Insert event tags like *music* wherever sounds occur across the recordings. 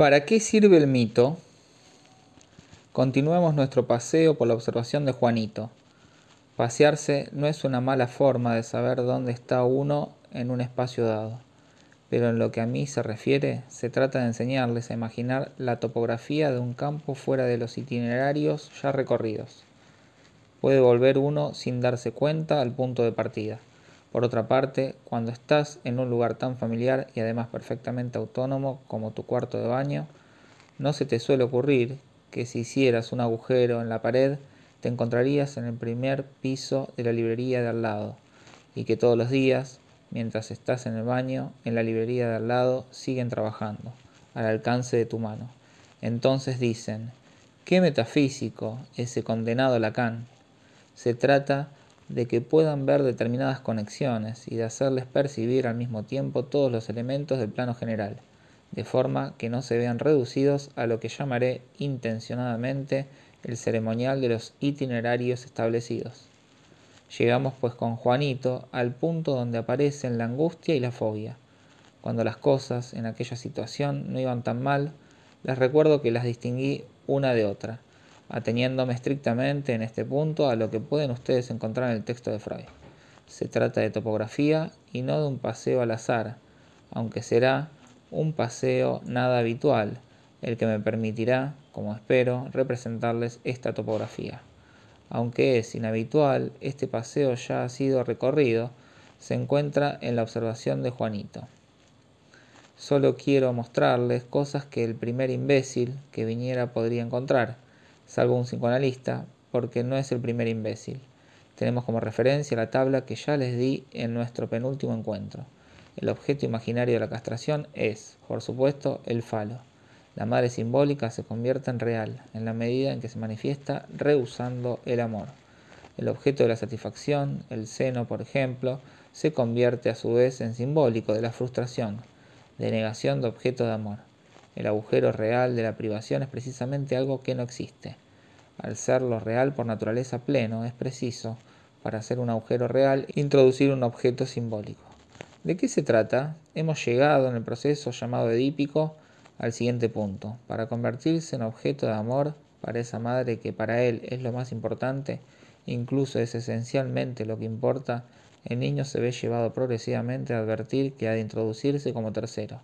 ¿Para qué sirve el mito? Continuemos nuestro paseo por la observación de Juanito. Pasearse no es una mala forma de saber dónde está uno en un espacio dado, pero en lo que a mí se refiere, se trata de enseñarles a imaginar la topografía de un campo fuera de los itinerarios ya recorridos. Puede volver uno sin darse cuenta al punto de partida. Por otra parte, cuando estás en un lugar tan familiar y además perfectamente autónomo como tu cuarto de baño, no se te suele ocurrir que si hicieras un agujero en la pared, te encontrarías en el primer piso de la librería de al lado, y que todos los días, mientras estás en el baño, en la librería de al lado siguen trabajando, al alcance de tu mano. Entonces dicen, qué metafísico ese condenado Lacan. Se trata de que puedan ver determinadas conexiones y de hacerles percibir al mismo tiempo todos los elementos del plano general, de forma que no se vean reducidos a lo que llamaré intencionadamente el ceremonial de los itinerarios establecidos. Llegamos pues con Juanito al punto donde aparecen la angustia y la fobia. Cuando las cosas en aquella situación no iban tan mal, les recuerdo que las distinguí una de otra ateniéndome estrictamente en este punto a lo que pueden ustedes encontrar en el texto de Freud. Se trata de topografía y no de un paseo al azar, aunque será un paseo nada habitual, el que me permitirá, como espero, representarles esta topografía. Aunque es inhabitual, este paseo ya ha sido recorrido, se encuentra en la observación de Juanito. Solo quiero mostrarles cosas que el primer imbécil que viniera podría encontrar, salvo un psicoanalista, porque no es el primer imbécil. Tenemos como referencia la tabla que ya les di en nuestro penúltimo encuentro. El objeto imaginario de la castración es, por supuesto, el falo. La madre simbólica se convierte en real en la medida en que se manifiesta rehusando el amor. El objeto de la satisfacción, el seno, por ejemplo, se convierte a su vez en simbólico de la frustración, de negación de objeto de amor. El agujero real de la privación es precisamente algo que no existe. Al ser lo real por naturaleza pleno, es preciso, para hacer un agujero real, introducir un objeto simbólico. ¿De qué se trata? Hemos llegado en el proceso llamado edípico al siguiente punto. Para convertirse en objeto de amor para esa madre que para él es lo más importante, incluso es esencialmente lo que importa, el niño se ve llevado progresivamente a advertir que ha de introducirse como tercero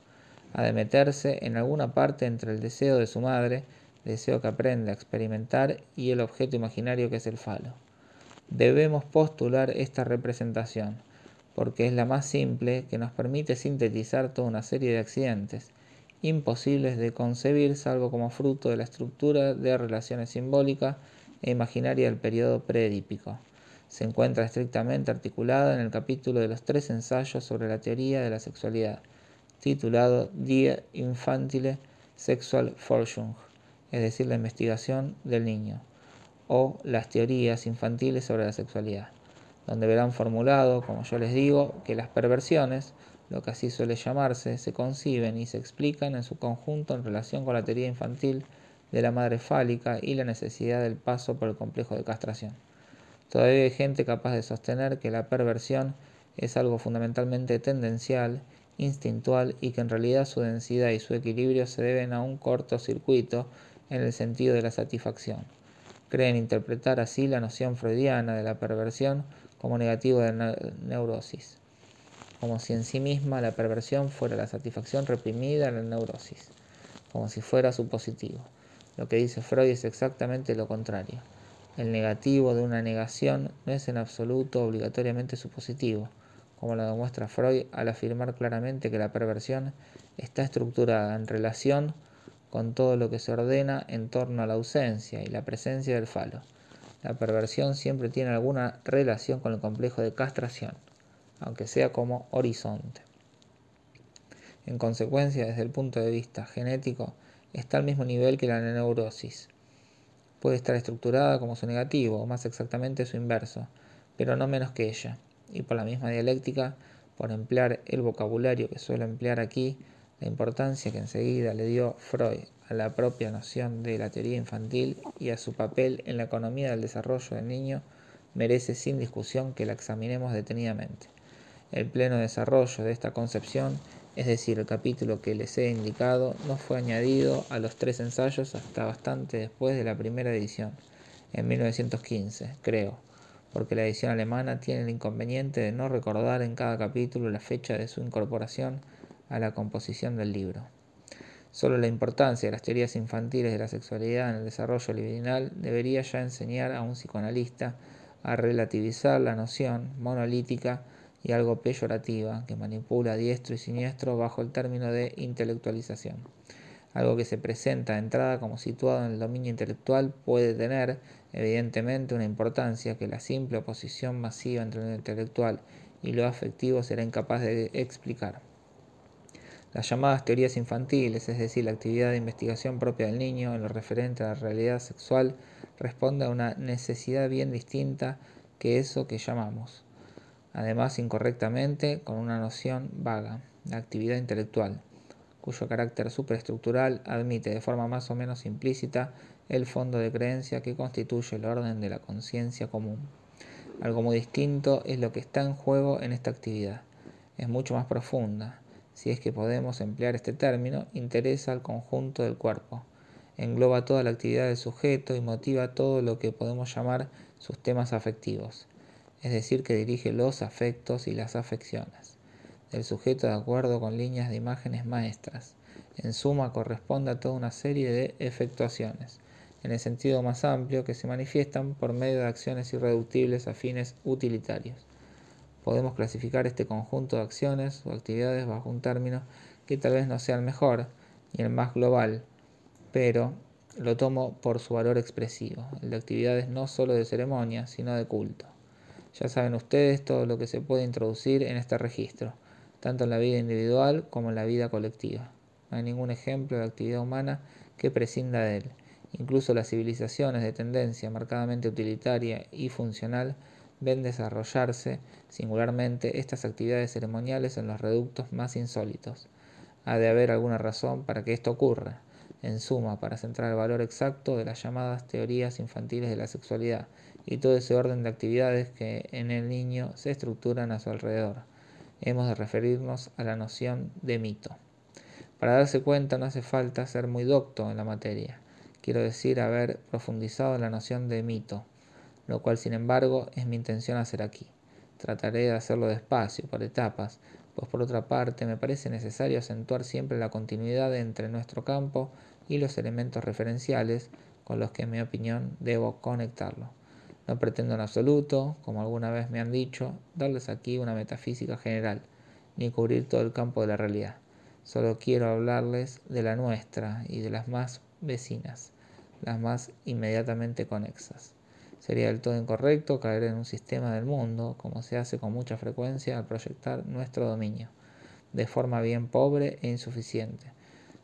ha de meterse en alguna parte entre el deseo de su madre, deseo que aprende a experimentar, y el objeto imaginario que es el falo. Debemos postular esta representación, porque es la más simple que nos permite sintetizar toda una serie de accidentes, imposibles de concebir salvo como fruto de la estructura de relaciones simbólicas e imaginaria del periodo preedípico. Se encuentra estrictamente articulada en el capítulo de los tres ensayos sobre la teoría de la sexualidad, titulado Die Infantile Sexual Forschung, es decir, la investigación del niño, o las teorías infantiles sobre la sexualidad, donde verán formulado, como yo les digo, que las perversiones, lo que así suele llamarse, se conciben y se explican en su conjunto en relación con la teoría infantil de la madre fálica y la necesidad del paso por el complejo de castración. Todavía hay gente capaz de sostener que la perversión es algo fundamentalmente tendencial instintual y que en realidad su densidad y su equilibrio se deben a un cortocircuito en el sentido de la satisfacción. Creen interpretar así la noción freudiana de la perversión como negativo de la neurosis, como si en sí misma la perversión fuera la satisfacción reprimida en la neurosis, como si fuera su positivo. Lo que dice Freud es exactamente lo contrario. El negativo de una negación no es en absoluto obligatoriamente su positivo, como lo demuestra Freud al afirmar claramente que la perversión está estructurada en relación con todo lo que se ordena en torno a la ausencia y la presencia del falo. La perversión siempre tiene alguna relación con el complejo de castración, aunque sea como horizonte. En consecuencia, desde el punto de vista genético, está al mismo nivel que la neurosis. Puede estar estructurada como su negativo, o más exactamente su inverso, pero no menos que ella y por la misma dialéctica, por emplear el vocabulario que suelo emplear aquí, la importancia que enseguida le dio Freud a la propia noción de la teoría infantil y a su papel en la economía del desarrollo del niño, merece sin discusión que la examinemos detenidamente. El pleno desarrollo de esta concepción es decir, el capítulo que les he indicado no fue añadido a los tres ensayos hasta bastante después de la primera edición, en 1915, creo, porque la edición alemana tiene el inconveniente de no recordar en cada capítulo la fecha de su incorporación a la composición del libro. Solo la importancia de las teorías infantiles de la sexualidad en el desarrollo libidinal debería ya enseñar a un psicoanalista a relativizar la noción monolítica y algo peyorativa que manipula a diestro y siniestro bajo el término de intelectualización. Algo que se presenta de entrada como situado en el dominio intelectual puede tener, evidentemente, una importancia que la simple oposición masiva entre lo intelectual y lo afectivo será incapaz de explicar. Las llamadas teorías infantiles, es decir, la actividad de investigación propia del niño en lo referente a la realidad sexual, responde a una necesidad bien distinta que eso que llamamos, además incorrectamente con una noción vaga, la actividad intelectual, cuyo carácter superestructural admite de forma más o menos implícita el fondo de creencia que constituye el orden de la conciencia común. Algo muy distinto es lo que está en juego en esta actividad. Es mucho más profunda, si es que podemos emplear este término, interesa al conjunto del cuerpo. Engloba toda la actividad del sujeto y motiva todo lo que podemos llamar sus temas afectivos, es decir, que dirige los afectos y las afecciones del sujeto de acuerdo con líneas de imágenes maestras. En suma, corresponde a toda una serie de efectuaciones, en el sentido más amplio, que se manifiestan por medio de acciones irreductibles a fines utilitarios. Podemos clasificar este conjunto de acciones o actividades bajo un término que tal vez no sea el mejor ni el más global, pero lo tomo por su valor expresivo, el de actividades no solo de ceremonia, sino de culto. Ya saben ustedes todo lo que se puede introducir en este registro, tanto en la vida individual como en la vida colectiva. No hay ningún ejemplo de actividad humana que prescinda de él. Incluso las civilizaciones de tendencia marcadamente utilitaria y funcional ven desarrollarse singularmente estas actividades ceremoniales en los reductos más insólitos. Ha de haber alguna razón para que esto ocurra, en suma, para centrar el valor exacto de las llamadas teorías infantiles de la sexualidad y todo ese orden de actividades que en el niño se estructuran a su alrededor. Hemos de referirnos a la noción de mito. Para darse cuenta no hace falta ser muy docto en la materia, quiero decir haber profundizado en la noción de mito, lo cual sin embargo es mi intención hacer aquí. Trataré de hacerlo despacio, por etapas, pues por otra parte me parece necesario acentuar siempre la continuidad entre nuestro campo y los elementos referenciales con los que en mi opinión debo conectarlo. No pretendo en absoluto, como alguna vez me han dicho, darles aquí una metafísica general, ni cubrir todo el campo de la realidad. Solo quiero hablarles de la nuestra y de las más vecinas, las más inmediatamente conexas. Sería del todo incorrecto caer en un sistema del mundo, como se hace con mucha frecuencia al proyectar nuestro dominio, de forma bien pobre e insuficiente,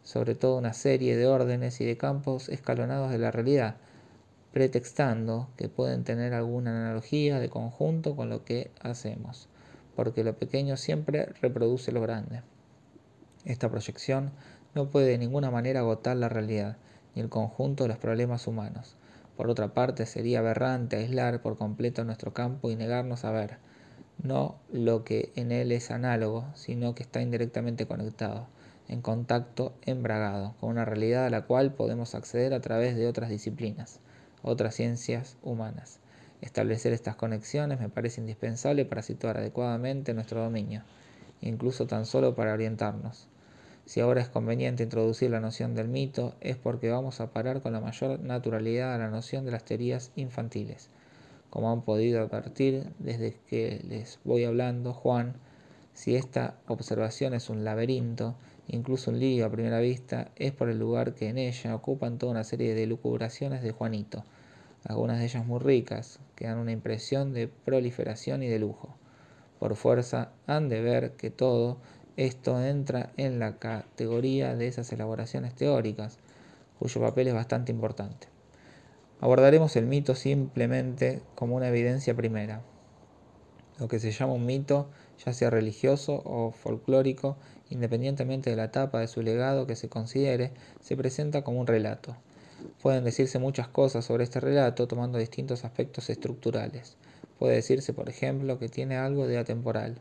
sobre todo una serie de órdenes y de campos escalonados de la realidad, pretextando que pueden tener alguna analogía de conjunto con lo que hacemos, porque lo pequeño siempre reproduce lo grande. Esta proyección no puede de ninguna manera agotar la realidad, ni el conjunto de los problemas humanos, por otra parte, sería aberrante aislar por completo nuestro campo y negarnos a ver, no lo que en él es análogo, sino que está indirectamente conectado, en contacto embragado, con una realidad a la cual podemos acceder a través de otras disciplinas, otras ciencias humanas. Establecer estas conexiones me parece indispensable para situar adecuadamente nuestro dominio, incluso tan solo para orientarnos. Si ahora es conveniente introducir la noción del mito, es porque vamos a parar con la mayor naturalidad a la noción de las teorías infantiles. Como han podido advertir desde que les voy hablando, Juan, si esta observación es un laberinto, incluso un lío a primera vista, es por el lugar que en ella ocupan toda una serie de lucubraciones de Juanito, algunas de ellas muy ricas, que dan una impresión de proliferación y de lujo. Por fuerza han de ver que todo esto entra en la categoría de esas elaboraciones teóricas, cuyo papel es bastante importante. Abordaremos el mito simplemente como una evidencia primera. Lo que se llama un mito, ya sea religioso o folclórico, independientemente de la etapa de su legado que se considere, se presenta como un relato. Pueden decirse muchas cosas sobre este relato tomando distintos aspectos estructurales. Puede decirse, por ejemplo, que tiene algo de atemporal,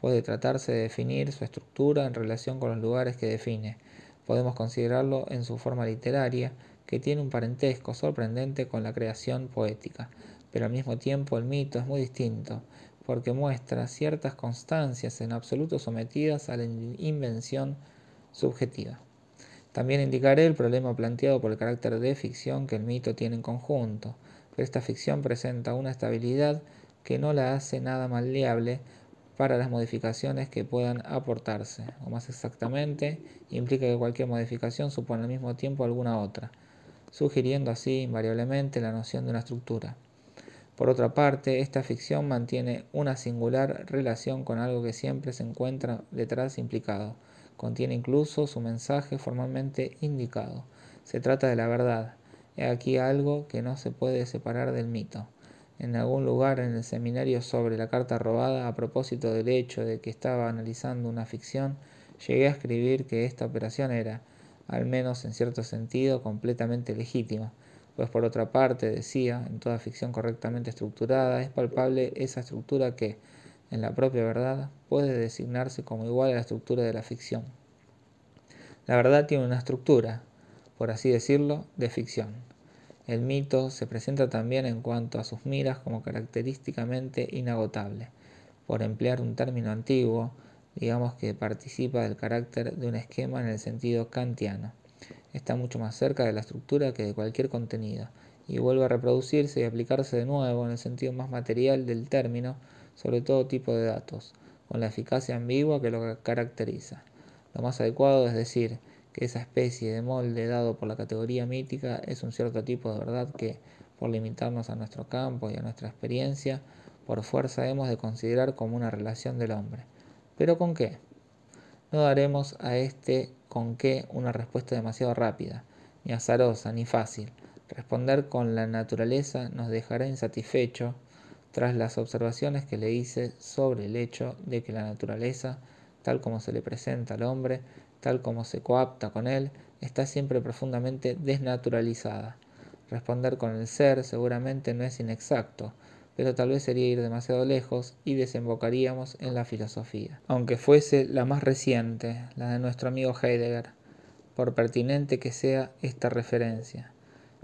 Puede tratarse de definir su estructura en relación con los lugares que define. Podemos considerarlo en su forma literaria, que tiene un parentesco sorprendente con la creación poética, pero al mismo tiempo el mito es muy distinto, porque muestra ciertas constancias en absoluto sometidas a la invención subjetiva. También indicaré el problema planteado por el carácter de ficción que el mito tiene en conjunto, pero esta ficción presenta una estabilidad que no la hace nada maleable para las modificaciones que puedan aportarse, o más exactamente, implica que cualquier modificación supone al mismo tiempo alguna otra, sugiriendo así invariablemente la noción de una estructura. Por otra parte, esta ficción mantiene una singular relación con algo que siempre se encuentra detrás implicado, contiene incluso su mensaje formalmente indicado. Se trata de la verdad. He aquí algo que no se puede separar del mito en algún lugar en el seminario sobre la carta robada a propósito del hecho de que estaba analizando una ficción, llegué a escribir que esta operación era, al menos en cierto sentido, completamente legítima, pues por otra parte, decía, en toda ficción correctamente estructurada, es palpable esa estructura que, en la propia verdad, puede designarse como igual a la estructura de la ficción. La verdad tiene una estructura, por así decirlo, de ficción. El mito se presenta también en cuanto a sus miras como característicamente inagotable. Por emplear un término antiguo, digamos que participa del carácter de un esquema en el sentido kantiano. Está mucho más cerca de la estructura que de cualquier contenido, y vuelve a reproducirse y aplicarse de nuevo en el sentido más material del término sobre todo tipo de datos, con la eficacia ambigua que lo caracteriza. Lo más adecuado es decir que esa especie de molde dado por la categoría mítica es un cierto tipo de verdad que, por limitarnos a nuestro campo y a nuestra experiencia, por fuerza hemos de considerar como una relación del hombre. ¿Pero con qué? No daremos a este con qué una respuesta demasiado rápida, ni azarosa, ni fácil. Responder con la naturaleza nos dejará insatisfecho tras las observaciones que le hice sobre el hecho de que la naturaleza, tal como se le presenta al hombre, tal como se coapta con él, está siempre profundamente desnaturalizada. Responder con el ser seguramente no es inexacto, pero tal vez sería ir demasiado lejos y desembocaríamos en la filosofía, aunque fuese la más reciente, la de nuestro amigo Heidegger, por pertinente que sea esta referencia.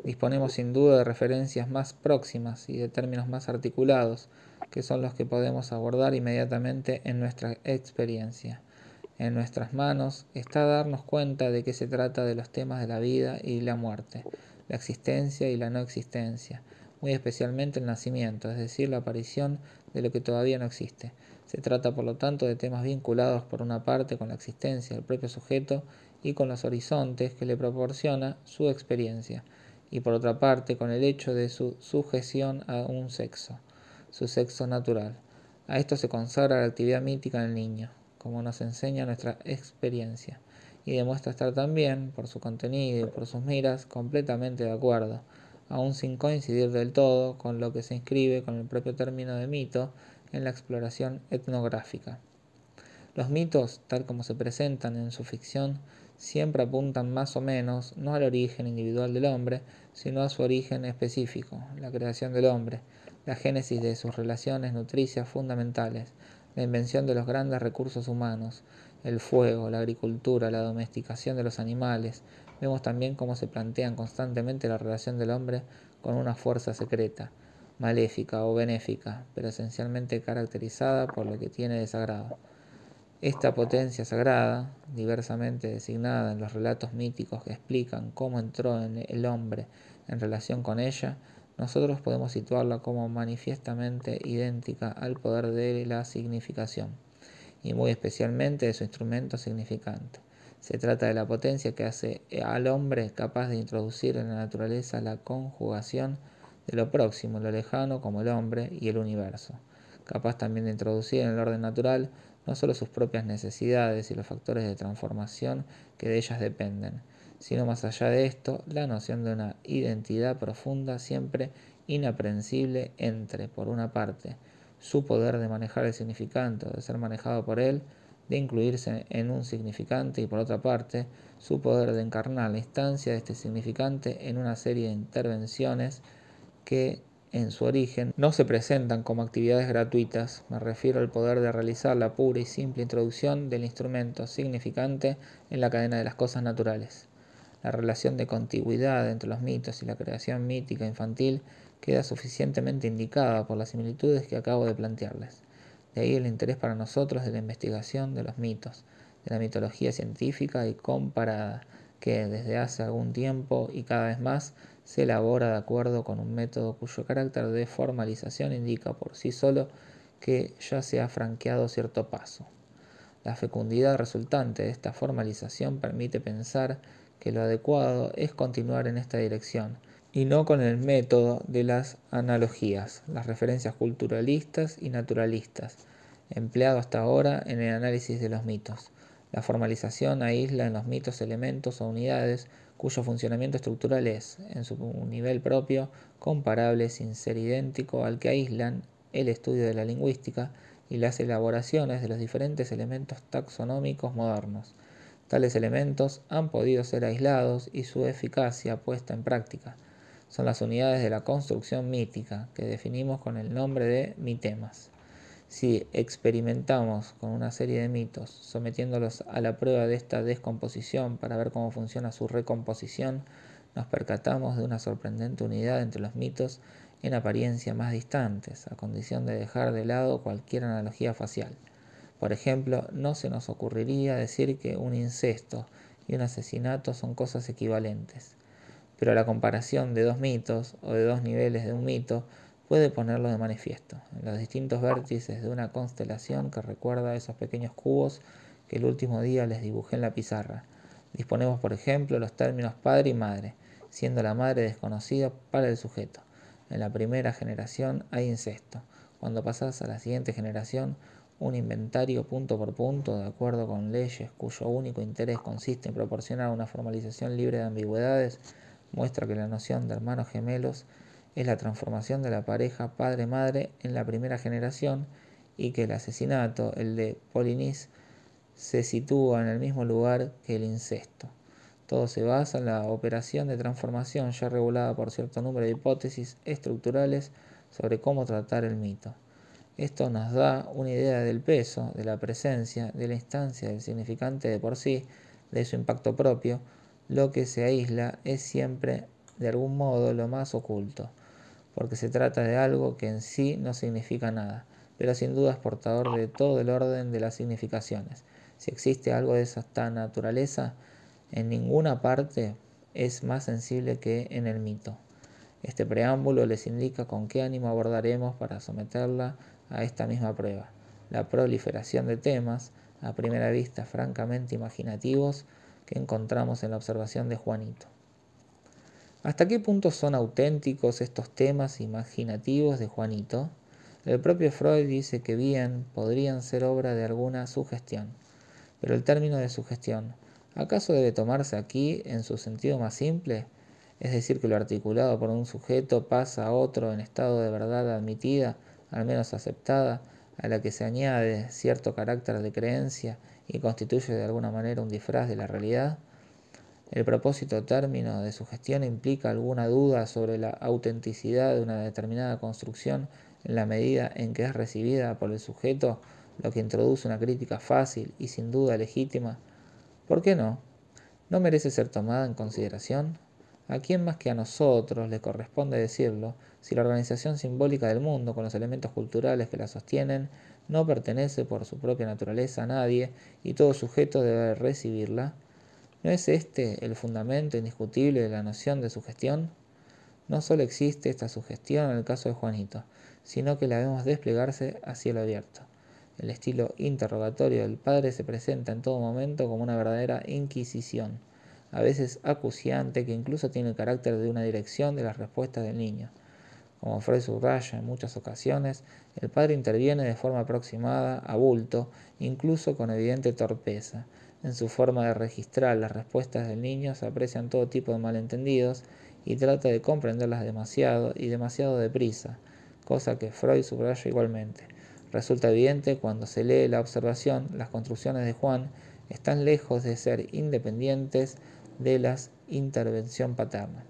Disponemos sin duda de referencias más próximas y de términos más articulados, que son los que podemos abordar inmediatamente en nuestra experiencia. En nuestras manos está darnos cuenta de que se trata de los temas de la vida y la muerte, la existencia y la no existencia, muy especialmente el nacimiento, es decir, la aparición de lo que todavía no existe. Se trata, por lo tanto, de temas vinculados por una parte con la existencia del propio sujeto y con los horizontes que le proporciona su experiencia, y por otra parte con el hecho de su sujeción a un sexo, su sexo natural. A esto se consagra la actividad mítica en el niño, como nos enseña nuestra experiencia, y demuestra estar también, por su contenido y por sus miras, completamente de acuerdo, aun sin coincidir del todo con lo que se inscribe con el propio término de mito en la exploración etnográfica. Los mitos, tal como se presentan en su ficción, siempre apuntan más o menos no al origen individual del hombre, sino a su origen específico, la creación del hombre, la génesis de sus relaciones nutricias fundamentales, la invención de los grandes recursos humanos, el fuego, la agricultura, la domesticación de los animales. Vemos también cómo se plantean constantemente la relación del hombre con una fuerza secreta, maléfica o benéfica, pero esencialmente caracterizada por lo que tiene de sagrado. Esta potencia sagrada, diversamente designada en los relatos míticos que explican cómo entró en el hombre en relación con ella, nosotros podemos situarla como manifiestamente idéntica al poder de la significación, y muy especialmente de su instrumento significante. Se trata de la potencia que hace al hombre capaz de introducir en la naturaleza la conjugación de lo próximo, lo lejano, como el hombre y el universo. Capaz también de introducir en el orden natural no solo sus propias necesidades y los factores de transformación que de ellas dependen, sino más allá de esto, la noción de una identidad profunda siempre inaprensible entre, por una parte, su poder de manejar el significante de ser manejado por él, de incluirse en un significante y por otra parte, su poder de encarnar la instancia de este significante en una serie de intervenciones que en su origen, no se presentan como actividades gratuitas, me refiero al poder de realizar la pura y simple introducción del instrumento significante en la cadena de las cosas naturales. La relación de contigüidad entre los mitos y la creación mítica infantil queda suficientemente indicada por las similitudes que acabo de plantearles. De ahí el interés para nosotros de la investigación de los mitos, de la mitología científica y comparada, que desde hace algún tiempo y cada vez más se elabora de acuerdo con un método cuyo carácter de formalización indica por sí solo que ya se ha franqueado cierto paso. La fecundidad resultante de esta formalización permite pensar que lo adecuado es continuar en esta dirección y no con el método de las analogías, las referencias culturalistas y naturalistas, empleado hasta ahora en el análisis de los mitos. La formalización aísla en los mitos elementos o unidades cuyo funcionamiento estructural es, en su nivel propio, comparable sin ser idéntico al que aíslan el estudio de la lingüística y las elaboraciones de los diferentes elementos taxonómicos modernos. Tales elementos han podido ser aislados y su eficacia puesta en práctica. Son las unidades de la construcción mítica que definimos con el nombre de mitemas. Si experimentamos con una serie de mitos, sometiéndolos a la prueba de esta descomposición para ver cómo funciona su recomposición, nos percatamos de una sorprendente unidad entre los mitos en apariencia más distantes, a condición de dejar de lado cualquier analogía facial. Por ejemplo, no se nos ocurriría decir que un incesto y un asesinato son cosas equivalentes. Pero la comparación de dos mitos o de dos niveles de un mito puede ponerlo de manifiesto, en los distintos vértices de una constelación que recuerda a esos pequeños cubos que el último día les dibujé en la pizarra. Disponemos, por ejemplo, los términos padre y madre, siendo la madre desconocida para el sujeto. En la primera generación hay incesto. Cuando pasas a la siguiente generación, un inventario punto por punto, de acuerdo con leyes cuyo único interés consiste en proporcionar una formalización libre de ambigüedades, muestra que la noción de hermanos gemelos es la transformación de la pareja padre-madre en la primera generación y que el asesinato, el de Polinis, se sitúa en el mismo lugar que el incesto. Todo se basa en la operación de transformación ya regulada por cierto número de hipótesis estructurales sobre cómo tratar el mito. Esto nos da una idea del peso, de la presencia, de la instancia del significante de por sí, de su impacto propio. Lo que se aísla es siempre, de algún modo, lo más oculto porque se trata de algo que en sí no significa nada, pero sin duda es portador de todo el orden de las significaciones. Si existe algo de esa naturaleza, en ninguna parte es más sensible que en el mito. Este preámbulo les indica con qué ánimo abordaremos para someterla a esta misma prueba. La proliferación de temas, a primera vista francamente imaginativos, que encontramos en la observación de Juanito. ¿Hasta qué punto son auténticos estos temas imaginativos de Juanito? El propio Freud dice que bien podrían ser obra de alguna sugestión. Pero el término de sugestión, ¿acaso debe tomarse aquí en su sentido más simple? Es decir, que lo articulado por un sujeto pasa a otro en estado de verdad admitida, al menos aceptada, a la que se añade cierto carácter de creencia y constituye de alguna manera un disfraz de la realidad. El propósito término de su gestión implica alguna duda sobre la autenticidad de una determinada construcción en la medida en que es recibida por el sujeto, lo que introduce una crítica fácil y sin duda legítima. ¿Por qué no? ¿No merece ser tomada en consideración? ¿A quién más que a nosotros le corresponde decirlo si la organización simbólica del mundo, con los elementos culturales que la sostienen, no pertenece por su propia naturaleza a nadie y todo sujeto debe recibirla? ¿No es este el fundamento indiscutible de la noción de sugestión? No solo existe esta sugestión en el caso de Juanito, sino que la vemos desplegarse a cielo abierto. El estilo interrogatorio del padre se presenta en todo momento como una verdadera inquisición, a veces acuciante que incluso tiene el carácter de una dirección de las respuestas del niño. Como Freud subraya en muchas ocasiones, el padre interviene de forma aproximada, a bulto, incluso con evidente torpeza, en su forma de registrar las respuestas del niño se aprecian todo tipo de malentendidos y trata de comprenderlas demasiado y demasiado deprisa, cosa que Freud subraya igualmente. Resulta evidente cuando se lee la observación, las construcciones de Juan están lejos de ser independientes de la intervención paterna.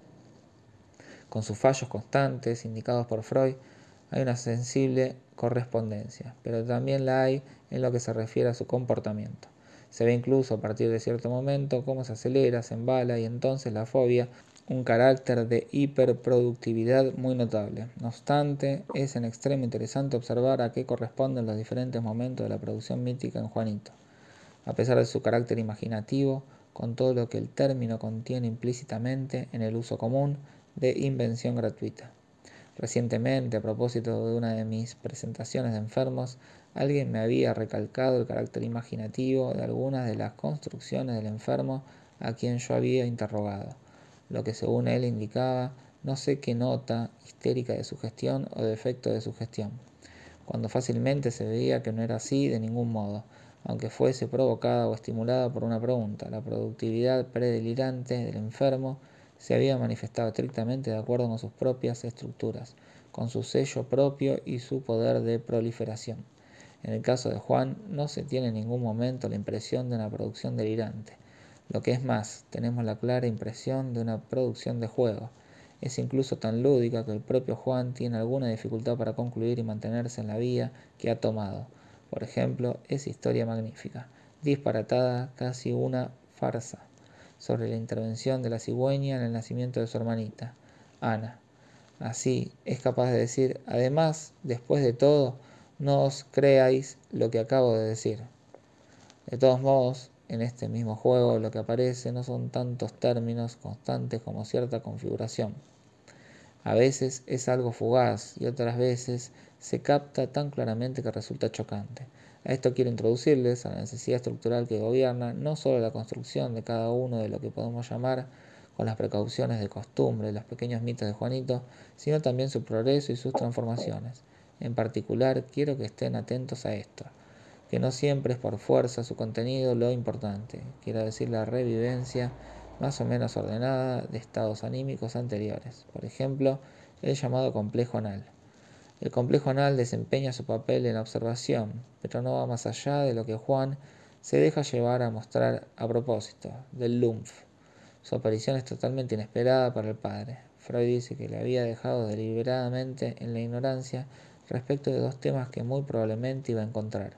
Con sus fallos constantes, indicados por Freud, hay una sensible correspondencia, pero también la hay en lo que se refiere a su comportamiento. Se ve incluso a partir de cierto momento cómo se acelera, se embala y entonces la fobia un carácter de hiperproductividad muy notable. No obstante, es en extremo interesante observar a qué corresponden los diferentes momentos de la producción mítica en Juanito. A pesar de su carácter imaginativo, con todo lo que el término contiene implícitamente en el uso común de invención gratuita. Recientemente, a propósito de una de mis presentaciones de enfermos, alguien me había recalcado el carácter imaginativo de algunas de las construcciones del enfermo a quien yo había interrogado lo que según él indicaba no sé qué nota histérica de sugestión o defecto de sugestión, cuando fácilmente se veía que no era así de ningún modo, aunque fuese provocada o estimulada por una pregunta. La productividad predelirante del enfermo se había manifestado estrictamente de acuerdo con sus propias estructuras, con su sello propio y su poder de proliferación. En el caso de Juan, no se tiene en ningún momento la impresión de una producción delirante. Lo que es más, tenemos la clara impresión de una producción de juego. Es incluso tan lúdica que el propio Juan tiene alguna dificultad para concluir y mantenerse en la vía que ha tomado. Por ejemplo, esa historia magnífica, disparatada, casi una farsa, sobre la intervención de la cigüeña en el nacimiento de su hermanita, Ana. Así es capaz de decir, además, después de todo, no os creáis lo que acabo de decir. De todos modos, en este mismo juego lo que aparece no son tantos términos constantes como cierta configuración. A veces es algo fugaz y otras veces se capta tan claramente que resulta chocante. A esto quiero introducirles a la necesidad estructural que gobierna no solo la construcción de cada uno de lo que podemos llamar con las precauciones de costumbre los pequeños mitos de Juanito, sino también su progreso y sus transformaciones. En particular, quiero que estén atentos a esto que no siempre es por fuerza su contenido lo importante, quiero decir la revivencia más o menos ordenada de estados anímicos anteriores, por ejemplo, el llamado complejo anal. El complejo anal desempeña su papel en la observación, pero no va más allá de lo que Juan se deja llevar a mostrar a propósito, del LUMF. Su aparición es totalmente inesperada para el padre. Freud dice que le había dejado deliberadamente en la ignorancia respecto de dos temas que muy probablemente iba a encontrar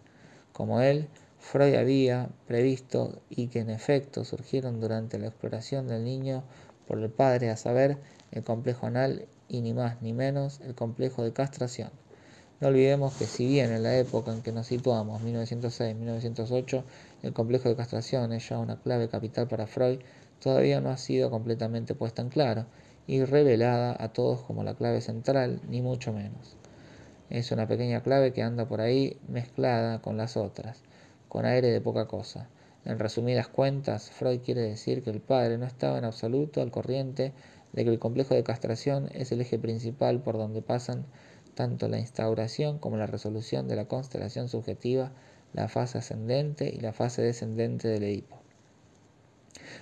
como él, Freud había previsto y que en efecto surgieron durante la exploración del niño por el padre, a saber, el complejo anal y ni más ni menos el complejo de castración. No olvidemos que si bien en la época en que nos situamos, 1906-1908, el complejo de castración es ya una clave capital para Freud, todavía no ha sido completamente puesta en claro y revelada a todos como la clave central, ni mucho menos. Es una pequeña clave que anda por ahí mezclada con las otras, con aire de poca cosa. En resumidas cuentas, Freud quiere decir que el padre no estaba en absoluto al corriente de que el complejo de castración es el eje principal por donde pasan tanto la instauración como la resolución de la constelación subjetiva, la fase ascendente y la fase descendente del Edipo.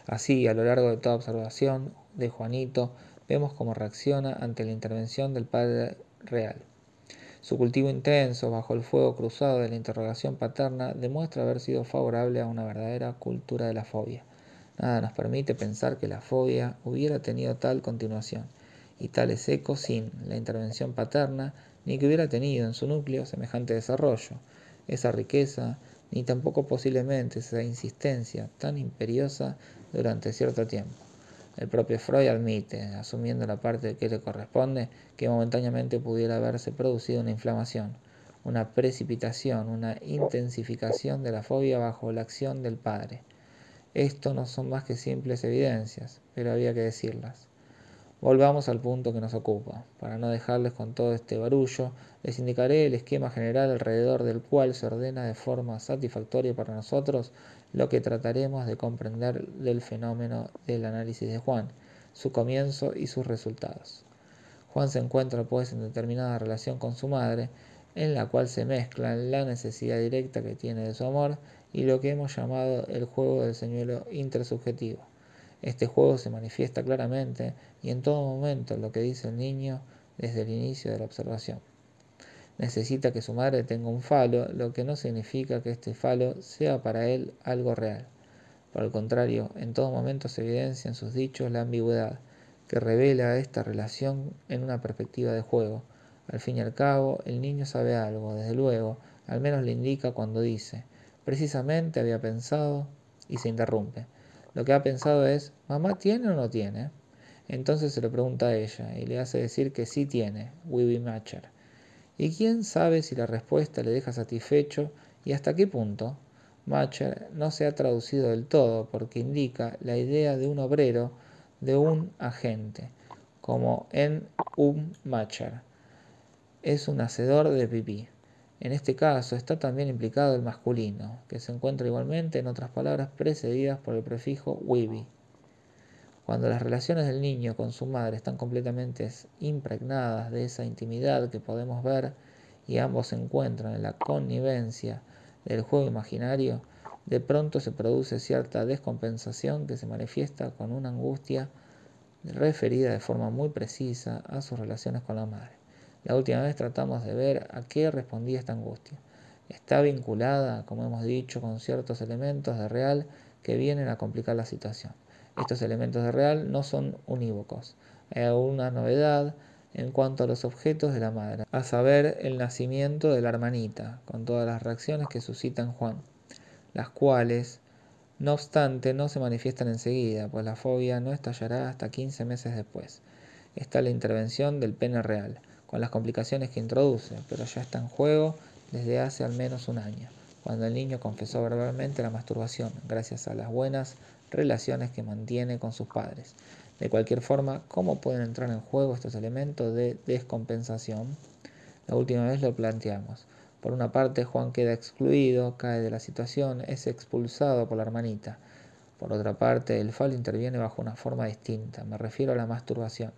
Así, a lo largo de toda observación de Juanito, vemos cómo reacciona ante la intervención del Padre real. Su cultivo intenso bajo el fuego cruzado de la interrogación paterna demuestra haber sido favorable a una verdadera cultura de la fobia. Nada nos permite pensar que la fobia hubiera tenido tal continuación y tales ecos sin la intervención paterna, ni que hubiera tenido en su núcleo semejante desarrollo, esa riqueza, ni tampoco posiblemente esa insistencia tan imperiosa durante cierto tiempo. El propio Freud admite, asumiendo la parte que le corresponde, que momentáneamente pudiera haberse producido una inflamación, una precipitación, una intensificación de la fobia bajo la acción del padre. Esto no son más que simples evidencias, pero había que decirlas. Volvamos al punto que nos ocupa. Para no dejarles con todo este barullo, les indicaré el esquema general alrededor del cual se ordena de forma satisfactoria para nosotros lo que trataremos de comprender del fenómeno del análisis de Juan, su comienzo y sus resultados. Juan se encuentra pues en determinada relación con su madre, en la cual se mezclan la necesidad directa que tiene de su amor y lo que hemos llamado el juego del señuelo intersubjetivo. Este juego se manifiesta claramente y en todo momento lo que dice el niño desde el inicio de la observación necesita que su madre tenga un falo, lo que no significa que este falo sea para él algo real. Por el contrario, en todo momento se evidencia en sus dichos la ambigüedad, que revela esta relación en una perspectiva de juego. Al fin y al cabo, el niño sabe algo, desde luego, al menos le indica cuando dice, precisamente había pensado, y se interrumpe. Lo que ha pensado es, ¿mamá tiene o no tiene? Entonces se lo pregunta a ella y le hace decir que sí tiene, Wibby Matcher. ¿Y quién sabe si la respuesta le deja satisfecho y hasta qué punto? Matcher no se ha traducido del todo porque indica la idea de un obrero, de un agente, como en un Matcher. Es un hacedor de pipí. En este caso está también implicado el masculino, que se encuentra igualmente en otras palabras precedidas por el prefijo Wibby. Cuando las relaciones del niño con su madre están completamente impregnadas de esa intimidad que podemos ver y ambos se encuentran en la connivencia del juego imaginario, de pronto se produce cierta descompensación que se manifiesta con una angustia referida de forma muy precisa a sus relaciones con la madre. La última vez tratamos de ver a qué respondía esta angustia. Está vinculada, como hemos dicho, con ciertos elementos de real que vienen a complicar la situación. Estos elementos de real no son unívocos. Hay una novedad en cuanto a los objetos de la madre, a saber el nacimiento de la hermanita, con todas las reacciones que suscita en Juan, las cuales, no obstante, no se manifiestan enseguida, pues la fobia no estallará hasta 15 meses después. Está la intervención del pene real, con las complicaciones que introduce, pero ya está en juego desde hace al menos un año, cuando el niño confesó verbalmente la masturbación, gracias a las buenas relaciones que mantiene con sus padres. De cualquier forma, ¿cómo pueden entrar en juego estos elementos de descompensación? La última vez lo planteamos. Por una parte, Juan queda excluido, cae de la situación, es expulsado por la hermanita. Por otra parte, el falo interviene bajo una forma distinta. Me refiero a la masturbación.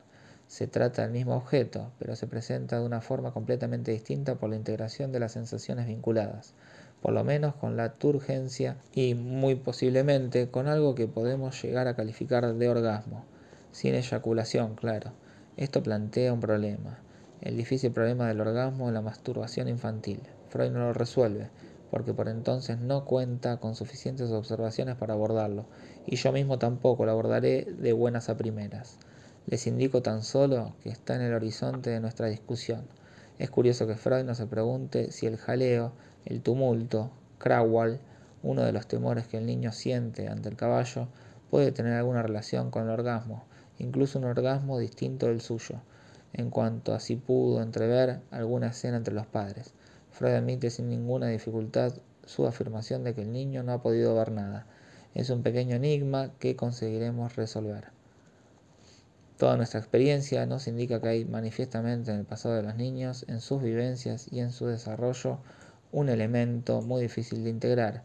Se trata del mismo objeto, pero se presenta de una forma completamente distinta por la integración de las sensaciones vinculadas por lo menos con la turgencia y muy posiblemente con algo que podemos llegar a calificar de orgasmo, sin eyaculación, claro. Esto plantea un problema, el difícil problema del orgasmo en la masturbación infantil. Freud no lo resuelve, porque por entonces no cuenta con suficientes observaciones para abordarlo, y yo mismo tampoco lo abordaré de buenas a primeras. Les indico tan solo que está en el horizonte de nuestra discusión. Es curioso que Freud no se pregunte si el jaleo el tumulto, Crawwell, uno de los temores que el niño siente ante el caballo, puede tener alguna relación con el orgasmo, incluso un orgasmo distinto del suyo, en cuanto a si pudo entrever alguna escena entre los padres. Freud admite sin ninguna dificultad su afirmación de que el niño no ha podido ver nada. Es un pequeño enigma que conseguiremos resolver. Toda nuestra experiencia nos indica que hay manifiestamente en el pasado de los niños, en sus vivencias y en su desarrollo, un elemento muy difícil de integrar.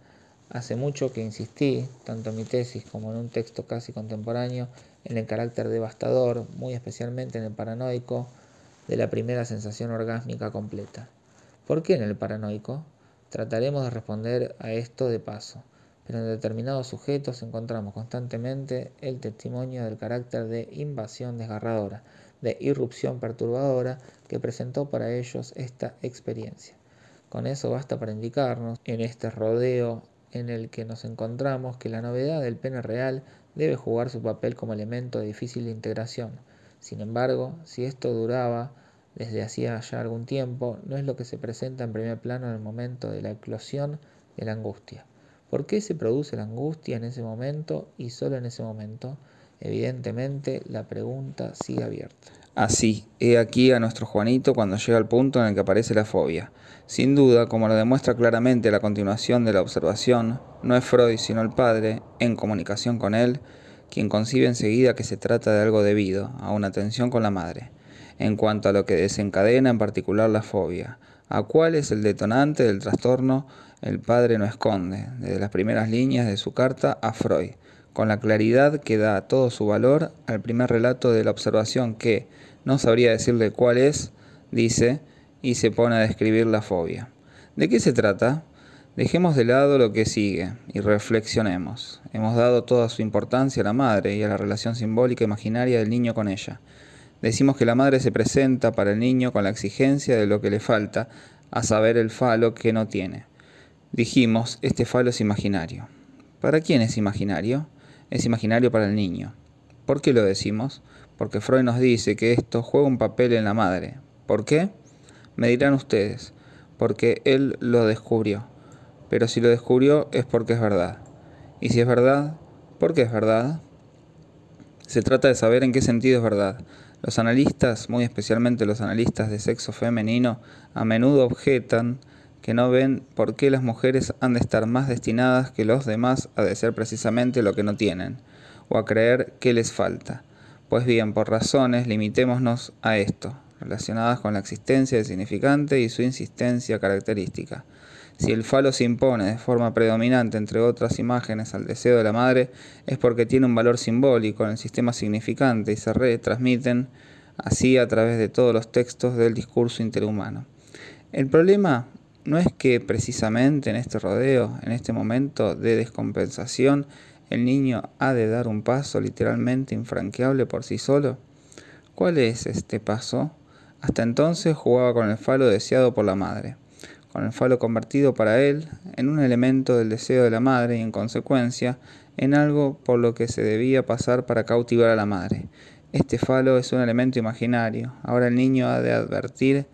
Hace mucho que insistí, tanto en mi tesis como en un texto casi contemporáneo, en el carácter devastador, muy especialmente en el paranoico, de la primera sensación orgásmica completa. ¿Por qué en el paranoico? Trataremos de responder a esto de paso, pero en determinados sujetos encontramos constantemente el testimonio del carácter de invasión desgarradora, de irrupción perturbadora que presentó para ellos esta experiencia. Con eso basta para indicarnos, en este rodeo en el que nos encontramos, que la novedad del pene real debe jugar su papel como elemento de difícil integración. Sin embargo, si esto duraba desde hacía ya algún tiempo, no es lo que se presenta en primer plano en el momento de la eclosión de la angustia. ¿Por qué se produce la angustia en ese momento y solo en ese momento? Evidentemente, la pregunta sigue abierta. Así, he aquí a nuestro Juanito cuando llega al punto en el que aparece la fobia. Sin duda, como lo demuestra claramente la continuación de la observación, no es Freud sino el padre, en comunicación con él, quien concibe enseguida que se trata de algo debido a una tensión con la madre, en cuanto a lo que desencadena en particular la fobia. ¿A cuál es el detonante del trastorno? El padre no esconde, desde las primeras líneas de su carta a Freud, con la claridad que da todo su valor al primer relato de la observación que, no sabría decirle cuál es, dice, y se pone a describir la fobia. ¿De qué se trata? Dejemos de lado lo que sigue y reflexionemos. Hemos dado toda su importancia a la madre y a la relación simbólica imaginaria del niño con ella. Decimos que la madre se presenta para el niño con la exigencia de lo que le falta, a saber el falo que no tiene. Dijimos, este falo es imaginario. ¿Para quién es imaginario? Es imaginario para el niño. ¿Por qué lo decimos? porque Freud nos dice que esto juega un papel en la madre. ¿Por qué? Me dirán ustedes, porque él lo descubrió. Pero si lo descubrió es porque es verdad. Y si es verdad, ¿por qué es verdad? Se trata de saber en qué sentido es verdad. Los analistas, muy especialmente los analistas de sexo femenino, a menudo objetan que no ven por qué las mujeres han de estar más destinadas que los demás a de ser precisamente lo que no tienen, o a creer que les falta. Pues bien, por razones, limitémonos a esto, relacionadas con la existencia del significante y su insistencia característica. Si el falo se impone de forma predominante entre otras imágenes al deseo de la madre, es porque tiene un valor simbólico en el sistema significante y se retransmiten así a través de todos los textos del discurso interhumano. El problema no es que precisamente en este rodeo, en este momento de descompensación, el niño ha de dar un paso literalmente infranqueable por sí solo. ¿Cuál es este paso? Hasta entonces jugaba con el falo deseado por la madre, con el falo convertido para él en un elemento del deseo de la madre y en consecuencia en algo por lo que se debía pasar para cautivar a la madre. Este falo es un elemento imaginario. Ahora el niño ha de advertir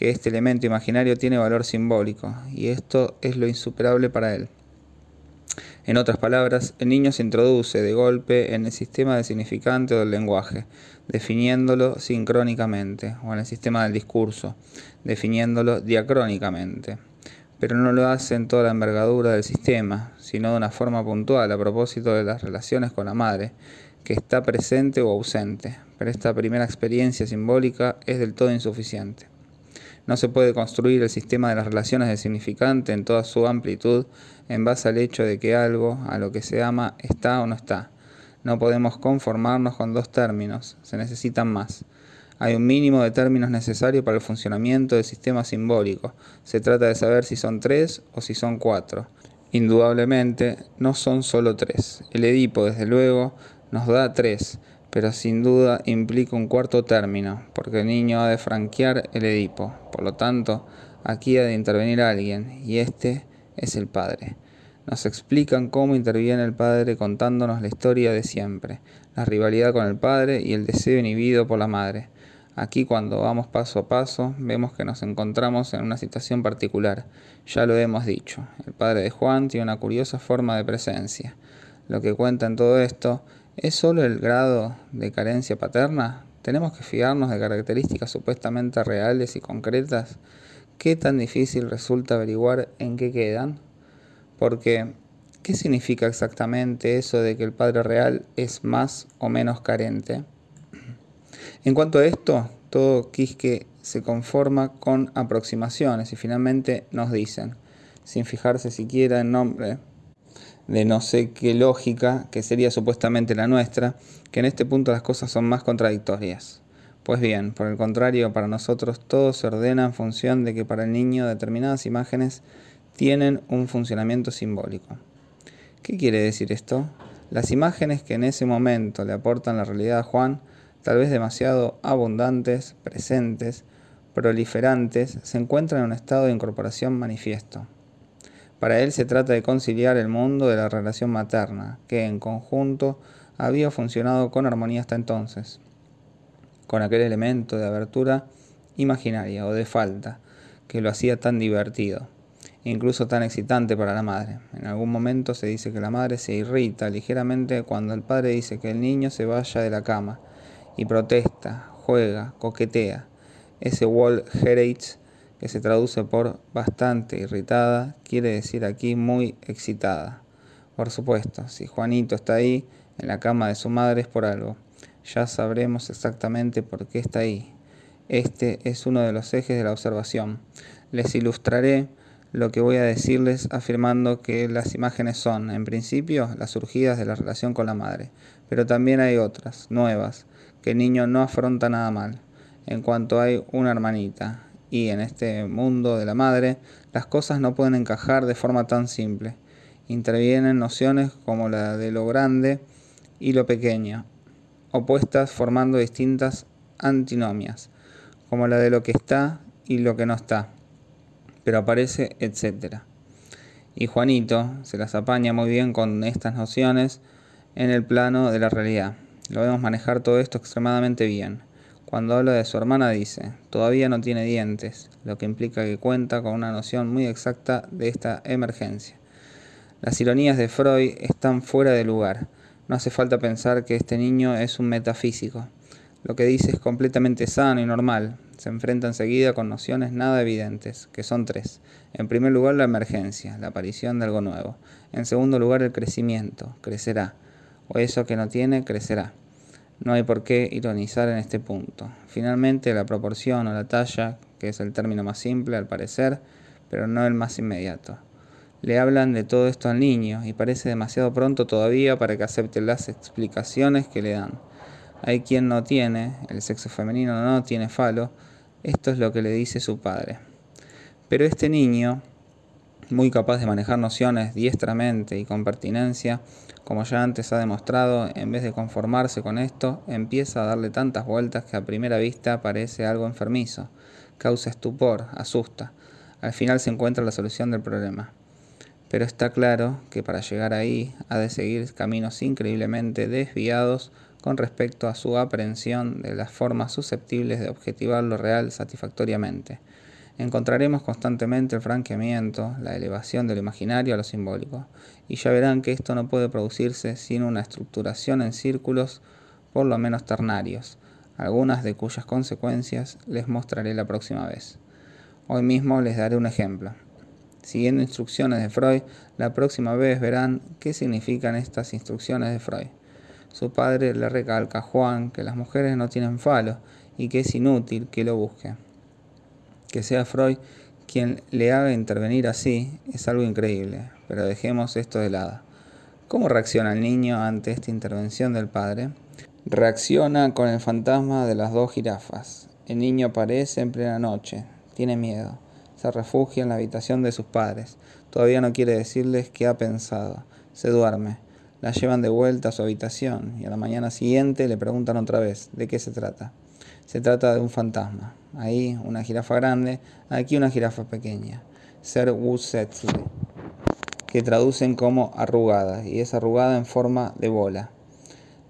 que este elemento imaginario tiene valor simbólico y esto es lo insuperable para él. En otras palabras, el niño se introduce de golpe en el sistema de significante del lenguaje, definiéndolo sincrónicamente, o en el sistema del discurso, definiéndolo diacrónicamente. Pero no lo hace en toda la envergadura del sistema, sino de una forma puntual a propósito de las relaciones con la madre, que está presente o ausente. Pero esta primera experiencia simbólica es del todo insuficiente. No se puede construir el sistema de las relaciones de significante en toda su amplitud en base al hecho de que algo, a lo que se ama, está o no está. No podemos conformarnos con dos términos, se necesitan más. Hay un mínimo de términos necesarios para el funcionamiento del sistema simbólico. Se trata de saber si son tres o si son cuatro. Indudablemente, no son solo tres. El Edipo, desde luego, nos da tres, pero sin duda implica un cuarto término, porque el niño ha de franquear el Edipo. Por lo tanto, aquí ha de intervenir alguien, y este es el Padre. Nos explican cómo interviene el Padre contándonos la historia de siempre, la rivalidad con el Padre y el deseo inhibido por la Madre. Aquí cuando vamos paso a paso vemos que nos encontramos en una situación particular. Ya lo hemos dicho, el padre de Juan tiene una curiosa forma de presencia. Lo que cuenta en todo esto ¿Es solo el grado de carencia paterna? ¿Tenemos que fiarnos de características supuestamente reales y concretas? ¿Qué tan difícil resulta averiguar en qué quedan? Porque, ¿qué significa exactamente eso de que el Padre real es más o menos carente? *clears throat* En cuanto a esto, todo Quisque se conforma con aproximaciones y finalmente nos dicen, sin fijarse siquiera en nombre de no sé qué lógica, que sería supuestamente la nuestra, que en este punto las cosas son más contradictorias. Pues bien, por el contrario, para nosotros todo se ordena en función de que para el niño determinadas imágenes tienen un funcionamiento simbólico. ¿Qué quiere decir esto? Las imágenes que en ese momento le aportan la realidad a Juan, tal vez demasiado abundantes, presentes, proliferantes, se encuentran en un estado de incorporación manifiesto. Para él se trata de conciliar el mundo de la relación materna, que en conjunto había funcionado con armonía hasta entonces, con aquel elemento de abertura imaginaria o de falta que lo hacía tan divertido, incluso tan excitante para la madre. En algún momento se dice que la madre se irrita ligeramente cuando el padre dice que el niño se vaya de la cama y protesta, juega, coquetea. Ese Wall Herriage que se traduce por bastante irritada, quiere decir aquí muy excitada. Por supuesto, si Juanito está ahí, en la cama de su madre es por algo. Ya sabremos exactamente por qué está ahí. Este es uno de los ejes de la observación. Les ilustraré lo que voy a decirles afirmando que las imágenes son, en principio, las surgidas de la relación con la madre, pero también hay otras, nuevas, que el niño no afronta nada mal. En cuanto hay una hermanita, y en este mundo de la madre las cosas no pueden encajar de forma tan simple. Intervienen nociones como la de lo grande y lo pequeño, opuestas formando distintas antinomias, como la de lo que está y lo que no está, pero aparece, etc. Y Juanito se las apaña muy bien con estas nociones en el plano de la realidad. Lo vemos manejar todo esto extremadamente bien. Cuando habla de su hermana dice, todavía no tiene dientes, lo que implica que cuenta con una noción muy exacta de esta emergencia. Las ironías de Freud están fuera de lugar. No hace falta pensar que este niño es un metafísico. Lo que dice es completamente sano y normal. Se enfrenta enseguida con nociones nada evidentes, que son tres. En primer lugar, la emergencia, la aparición de algo nuevo. En segundo lugar, el crecimiento, crecerá. O eso que no tiene, crecerá. No hay por qué ironizar en este punto. Finalmente, la proporción o la talla, que es el término más simple al parecer, pero no el más inmediato. Le hablan de todo esto al niño y parece demasiado pronto todavía para que acepte las explicaciones que le dan. Hay quien no tiene, el sexo femenino no tiene falo, esto es lo que le dice su padre. Pero este niño, muy capaz de manejar nociones diestramente y con pertinencia, como ya antes ha demostrado, en vez de conformarse con esto, empieza a darle tantas vueltas que a primera vista parece algo enfermizo, causa estupor, asusta. Al final se encuentra la solución del problema. Pero está claro que para llegar ahí ha de seguir caminos increíblemente desviados con respecto a su aprehensión de las formas susceptibles de objetivar lo real satisfactoriamente encontraremos constantemente el franqueamiento, la elevación de lo imaginario a lo simbólico, y ya verán que esto no puede producirse sin una estructuración en círculos por lo menos ternarios, algunas de cuyas consecuencias les mostraré la próxima vez. Hoy mismo les daré un ejemplo. Siguiendo instrucciones de Freud, la próxima vez verán qué significan estas instrucciones de Freud. Su padre le recalca a Juan que las mujeres no tienen falo y que es inútil que lo busque. Que sea Freud quien le haga intervenir así es algo increíble, pero dejemos esto de lado. ¿Cómo reacciona el niño ante esta intervención del padre? Reacciona con el fantasma de las dos jirafas. El niño aparece en plena noche, tiene miedo, se refugia en la habitación de sus padres. Todavía no quiere decirles qué ha pensado. Se duerme. La llevan de vuelta a su habitación y a la mañana siguiente le preguntan otra vez de qué se trata. Se trata de un fantasma. Ahí una jirafa grande, aquí una jirafa pequeña. Ser Wusetzle, que traducen como arrugada, y es arrugada en forma de bola.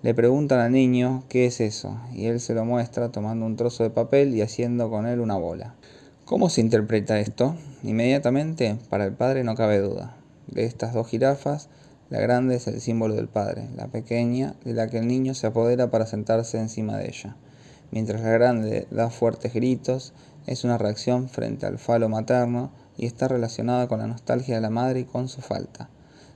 Le preguntan al niño qué es eso, y él se lo muestra tomando un trozo de papel y haciendo con él una bola. ¿Cómo se interpreta esto? Inmediatamente, para el padre no cabe duda. De estas dos jirafas, la grande es el símbolo del padre, la pequeña de la que el niño se apodera para sentarse encima de ella mientras la grande da fuertes gritos, es una reacción frente al falo materno y está relacionada con la nostalgia de la madre y con su falta.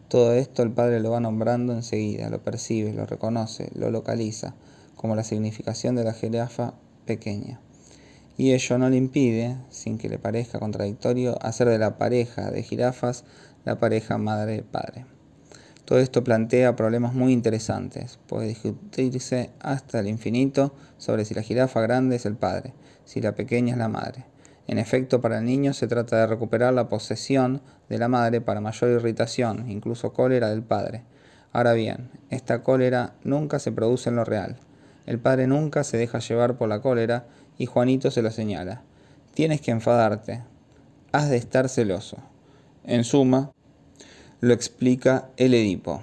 Todo esto el padre lo va nombrando enseguida, lo percibe, lo reconoce, lo localiza, como la significación de la jirafa pequeña. Y ello no le impide, sin que le parezca contradictorio, hacer de la pareja de jirafas la pareja madre-padre. Todo esto plantea problemas muy interesantes. Puede discutirse hasta el infinito sobre si la jirafa grande es el padre, si la pequeña es la madre. En efecto, para el niño se trata de recuperar la posesión de la madre para mayor irritación, incluso cólera del padre. Ahora bien, esta cólera nunca se produce en lo real. El padre nunca se deja llevar por la cólera y Juanito se lo señala. Tienes que enfadarte. Has de estar celoso. En suma, lo explica el Edipo.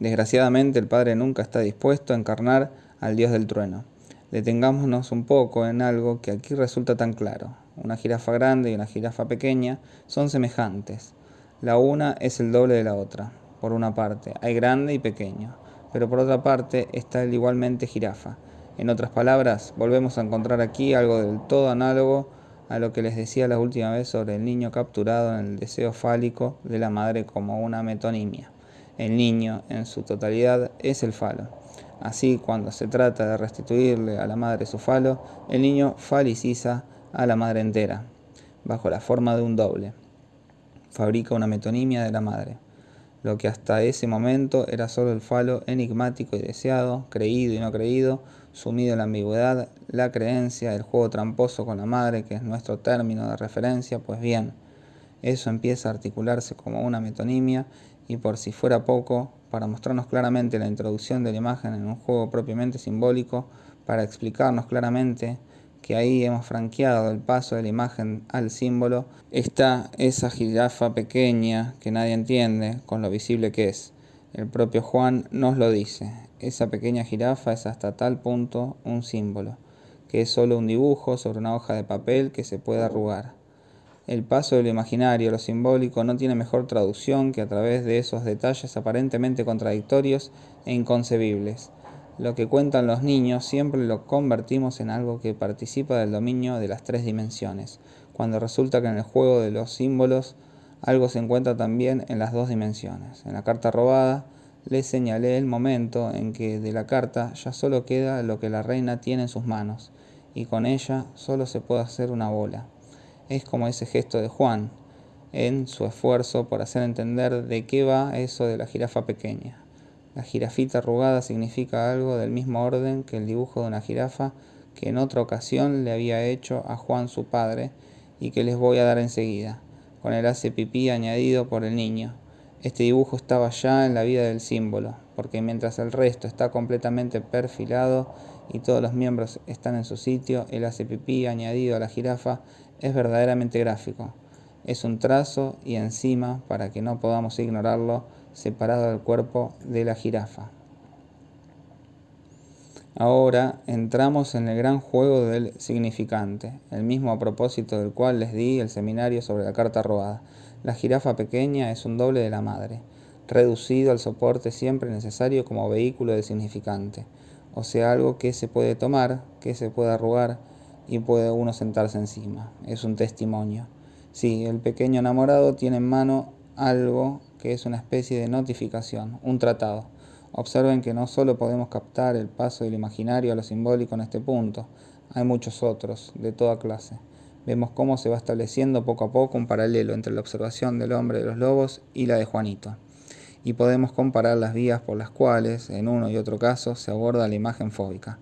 Desgraciadamente el padre nunca está dispuesto a encarnar al dios del trueno. Detengámonos un poco en algo que aquí resulta tan claro. Una jirafa grande y una jirafa pequeña son semejantes. La una es el doble de la otra. Por una parte, hay grande y pequeño, pero por otra parte está el igualmente jirafa. En otras palabras, volvemos a encontrar aquí algo del todo análogo a lo que les decía la última vez sobre el niño capturado en el deseo fálico de la madre como una metonimia. El niño, en su totalidad, es el falo. Así, cuando se trata de restituirle a la madre su falo, el niño faliciza a la madre entera, bajo la forma de un doble. Fabrica una metonimia de la madre. Lo que hasta ese momento era solo el falo enigmático y deseado, creído y no creído, sumido en la ambigüedad, la creencia, el juego tramposo con la madre, que es nuestro término de referencia, pues bien, eso empieza a articularse como una metonimia y por si fuera poco, para mostrarnos claramente la introducción de la imagen en un juego propiamente simbólico, para explicarnos claramente que ahí hemos franqueado el paso de la imagen al símbolo, está esa jirafa pequeña que nadie entiende con lo visible que es. El propio Juan nos lo dice. Esa pequeña jirafa es hasta tal punto un símbolo, que es solo un dibujo sobre una hoja de papel que se puede arrugar. El paso de lo imaginario a lo simbólico no tiene mejor traducción que a través de esos detalles aparentemente contradictorios e inconcebibles. Lo que cuentan los niños siempre lo convertimos en algo que participa del dominio de las tres dimensiones, cuando resulta que en el juego de los símbolos algo se encuentra también en las dos dimensiones. En la carta robada le señalé el momento en que de la carta ya solo queda lo que la reina tiene en sus manos, y con ella solo se puede hacer una bola. Es como ese gesto de Juan, en su esfuerzo por hacer entender de qué va eso de la jirafa pequeña. La jirafita arrugada significa algo del mismo orden que el dibujo de una jirafa que en otra ocasión le había hecho a Juan su padre y que les voy a dar enseguida, con el hace pipí añadido por el niño. Este dibujo estaba ya en la vida del símbolo, porque mientras el resto está completamente perfilado y todos los miembros están en su sitio, el hace añadido a la jirafa es verdaderamente gráfico. Es un trazo y encima, para que no podamos ignorarlo, separado del cuerpo de la jirafa. Ahora entramos en el gran juego del significante, el mismo a propósito del cual les di el seminario sobre la carta robada. La jirafa pequeña es un doble de la madre, reducido al soporte siempre necesario como vehículo del significante, o sea, algo que se puede tomar, que se puede arrugar y puede uno sentarse encima. Es un testimonio. Sí, el pequeño enamorado tiene en mano algo que es una especie de notificación, un tratado. Observen que no solo podemos captar el paso del imaginario a lo simbólico en este punto, hay muchos otros, de toda clase. Vemos cómo se va estableciendo poco a poco un paralelo entre la observación del hombre de los lobos y la de Juanito. Y podemos comparar las vías por las cuales, en uno y otro caso, se aborda la imagen fóbica.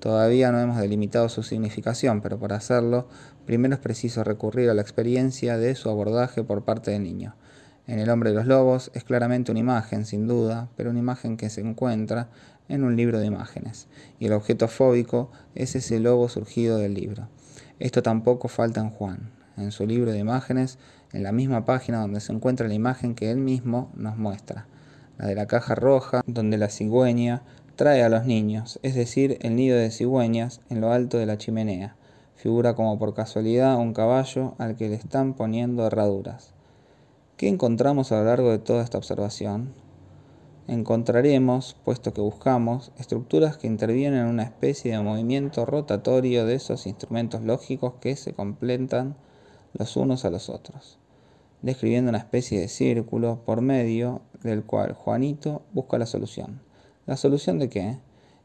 Todavía no hemos delimitado su significación, pero para hacerlo, primero es preciso recurrir a la experiencia de su abordaje por parte del niño. En El hombre de los lobos es claramente una imagen, sin duda, pero una imagen que se encuentra en un libro de imágenes, y el objeto fóbico es ese lobo surgido del libro. Esto tampoco falta en Juan, en su libro de imágenes, en la misma página donde se encuentra la imagen que él mismo nos muestra, la de la caja roja, donde la cigüeña trae a los niños, es decir, el nido de cigüeñas en lo alto de la chimenea. Figura como por casualidad un caballo al que le están poniendo herraduras. ¿Qué encontramos a lo largo de toda esta observación? Encontraremos, puesto que buscamos, estructuras que intervienen en una especie de movimiento rotatorio de esos instrumentos lógicos que se completan los unos a los otros, describiendo una especie de círculo por medio del cual Juanito busca la solución. ¿La solución de qué?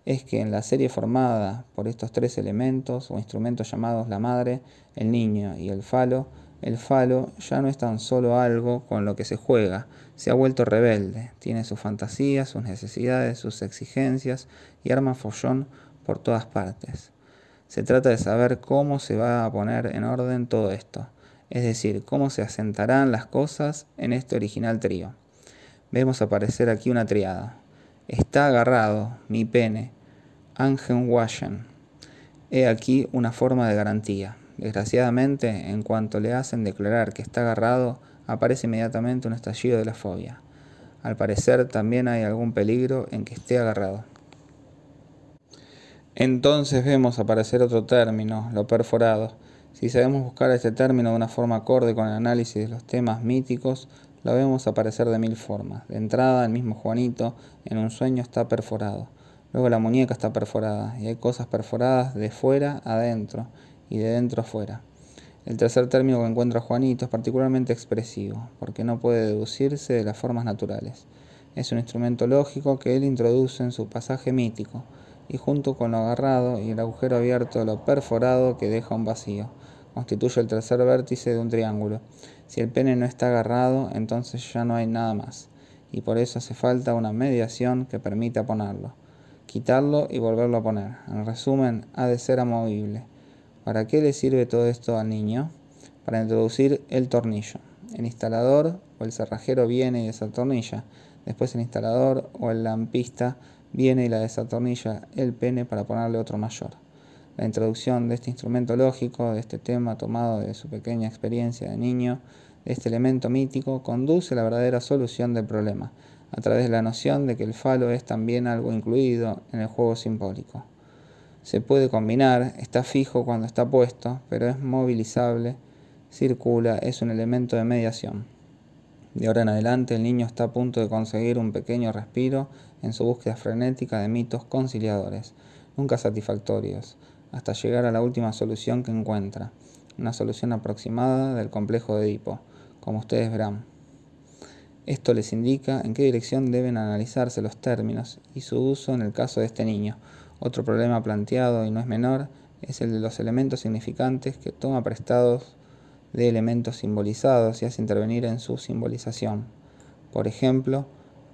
Es que en la serie formada por estos tres elementos o instrumentos llamados la madre, el niño y el falo, el falo ya no es tan solo algo con lo que se juega, se ha vuelto rebelde, tiene sus fantasías, sus necesidades, sus exigencias y arma follón por todas partes. Se trata de saber cómo se va a poner en orden todo esto, es decir, cómo se asentarán las cosas en este original trío. Vemos aparecer aquí una triada. Está agarrado, mi pene, Angen Washen. He aquí una forma de garantía. Desgraciadamente, en cuanto le hacen declarar que está agarrado, aparece inmediatamente un estallido de la fobia. Al parecer también hay algún peligro en que esté agarrado. Entonces vemos aparecer otro término, lo perforado. Si sabemos buscar este término de una forma acorde con el análisis de los temas míticos, lo vemos aparecer de mil formas. De entrada, el mismo Juanito en un sueño está perforado. Luego la muñeca está perforada y hay cosas perforadas de fuera adentro y de dentro afuera. El tercer término que encuentra Juanito es particularmente expresivo, porque no puede deducirse de las formas naturales. Es un instrumento lógico que él introduce en su pasaje mítico, y junto con lo agarrado y el agujero abierto, lo perforado que deja un vacío, constituye el tercer vértice de un triángulo. Si el pene no está agarrado, entonces ya no hay nada más, y por eso hace falta una mediación que permita ponerlo, quitarlo y volverlo a poner. En resumen, ha de ser amovible ¿Para qué le sirve todo esto al niño? Para introducir el tornillo. El instalador o el cerrajero viene y desatornilla. Después el instalador o el lampista viene y la desatornilla el pene para ponerle otro mayor. La introducción de este instrumento lógico, de este tema tomado de su pequeña experiencia de niño, de este elemento mítico, conduce a la verdadera solución del problema. a través de la noción de que el falo es también algo incluido en el juego simbólico. Se puede combinar, está fijo cuando está puesto, pero es movilizable, circula, es un elemento de mediación. De ahora en adelante el niño está a punto de conseguir un pequeño respiro en su búsqueda frenética de mitos conciliadores, nunca satisfactorios, hasta llegar a la última solución que encuentra, una solución aproximada del complejo de Edipo, como ustedes verán. Esto les indica en qué dirección deben analizarse los términos y su uso en el caso de este niño, otro problema planteado, y no es menor, es el de los elementos significantes que toma prestados de elementos simbolizados y hace intervenir en su simbolización. Por ejemplo,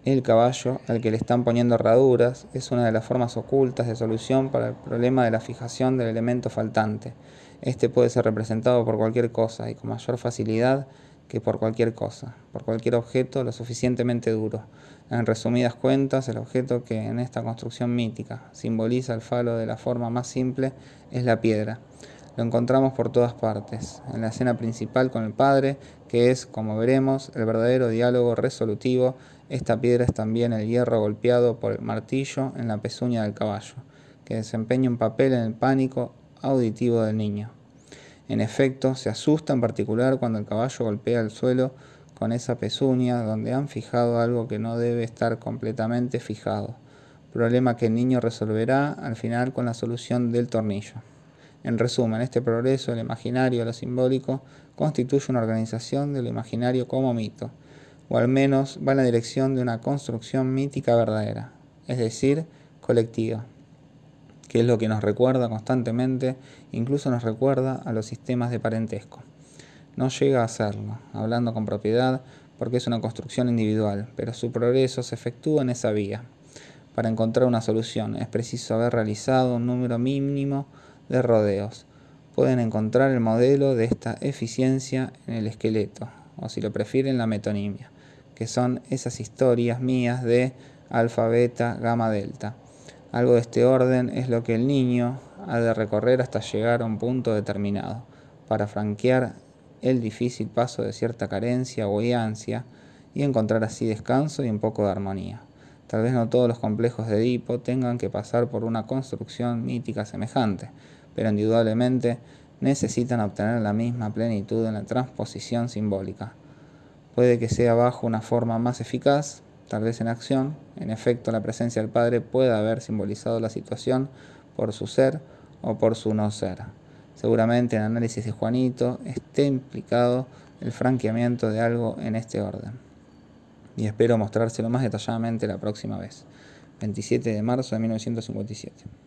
el caballo al que le están poniendo herraduras es una de las formas ocultas de solución para el problema de la fijación del elemento faltante. Este puede ser representado por cualquier cosa y con mayor facilidad que por cualquier cosa, por cualquier objeto lo suficientemente duro. En resumidas cuentas, el objeto que en esta construcción mítica simboliza el falo de la forma más simple es la piedra. Lo encontramos por todas partes, en la escena principal con el Padre, que es, como veremos, el verdadero diálogo resolutivo. Esta piedra es también el hierro golpeado por el martillo en la pezuña del caballo, que desempeña un papel en el pánico auditivo del niño. En efecto, se asusta en particular cuando el caballo golpea el suelo con esa pezuña donde han fijado algo que no debe estar completamente fijado, problema que el niño resolverá al final con la solución del tornillo. En resumen, este progreso del imaginario lo simbólico constituye una organización de lo imaginario como mito, o al menos va en la dirección de una construcción mítica verdadera, es decir, colectiva, que es lo que nos recuerda constantemente, incluso nos recuerda a los sistemas de parentesco no llega a hacerlo, hablando con propiedad, porque es una construcción individual, pero su progreso se efectúa en esa vía. Para encontrar una solución es preciso haber realizado un número mínimo de rodeos. Pueden encontrar el modelo de esta eficiencia en el esqueleto, o si lo prefieren, la metonimia, que son esas historias mías de alfa, beta, gamma, delta. Algo de este orden es lo que el niño ha de recorrer hasta llegar a un punto determinado, para franquear el difícil paso de cierta carencia o ansia y encontrar así descanso y un poco de armonía. Tal vez no todos los complejos de Edipo tengan que pasar por una construcción mítica semejante, pero indudablemente necesitan obtener la misma plenitud en la transposición simbólica. Puede que sea bajo una forma más eficaz, tal vez en acción, en efecto la presencia del Padre puede haber simbolizado la situación por su ser o por su no ser. Seguramente en el análisis de Juanito esté implicado el franqueamiento de algo en este orden. Y espero mostrárselo más detalladamente la próxima vez. 27 de marzo de 1957.